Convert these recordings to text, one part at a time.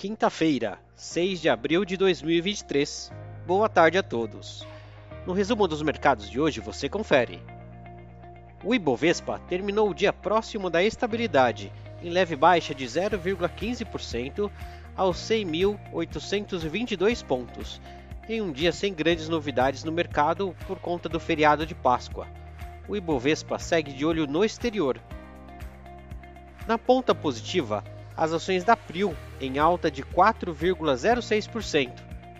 Quinta-feira, 6 de abril de 2023. Boa tarde a todos. No resumo dos mercados de hoje você confere. O Ibovespa terminou o dia próximo da estabilidade, em leve baixa de 0,15% aos 100.822 pontos, em um dia sem grandes novidades no mercado por conta do feriado de Páscoa. O Ibovespa segue de olho no exterior. Na ponta positiva, as ações da Prio em alta de 4,06%,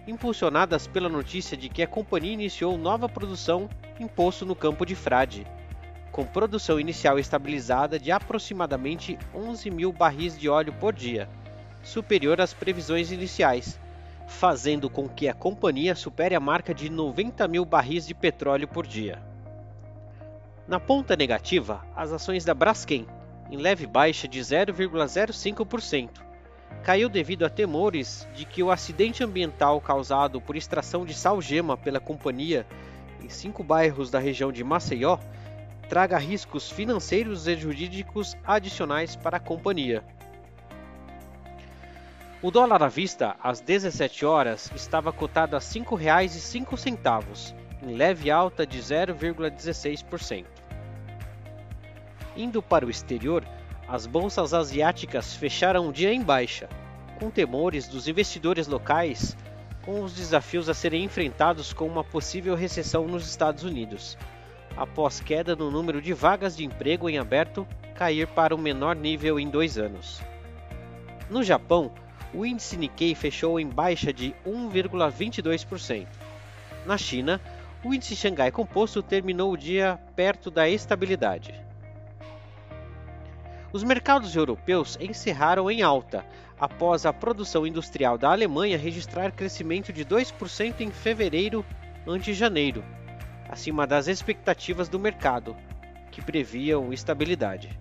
impulsionadas pela notícia de que a companhia iniciou nova produção em poço no campo de Frade, com produção inicial estabilizada de aproximadamente 11 mil barris de óleo por dia, superior às previsões iniciais, fazendo com que a companhia supere a marca de 90 mil barris de petróleo por dia. Na ponta negativa, as ações da Braskem em leve baixa de 0,05%. Caiu devido a temores de que o acidente ambiental causado por extração de salgema pela companhia em cinco bairros da região de Maceió traga riscos financeiros e jurídicos adicionais para a companhia. O dólar à vista, às 17 horas, estava cotado a R$ 5,05, em leve alta de 0,16%. Indo para o exterior, as bolsas asiáticas fecharam o dia em baixa, com temores dos investidores locais com os desafios a serem enfrentados com uma possível recessão nos Estados Unidos, após queda no número de vagas de emprego em aberto cair para o menor nível em dois anos. No Japão, o índice Nikkei fechou em baixa de 1,22%. Na China, o índice Xangai Composto terminou o dia perto da estabilidade. Os mercados europeus encerraram em alta, após a produção industrial da Alemanha registrar crescimento de 2% em fevereiro ante janeiro, acima das expectativas do mercado, que previam estabilidade.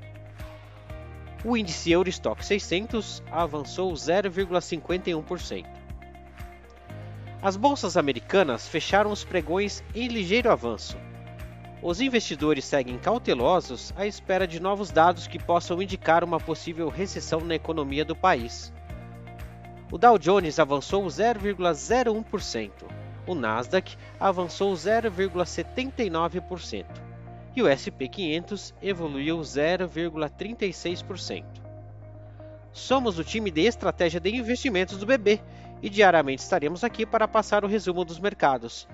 O índice Eurostock 600 avançou 0,51%. As bolsas americanas fecharam os pregões em ligeiro avanço, os investidores seguem cautelosos à espera de novos dados que possam indicar uma possível recessão na economia do país. O Dow Jones avançou 0,01%, o Nasdaq avançou 0,79% e o SP 500 evoluiu 0,36%. Somos o time de estratégia de investimentos do BB e diariamente estaremos aqui para passar o resumo dos mercados.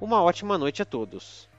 Uma ótima noite a todos.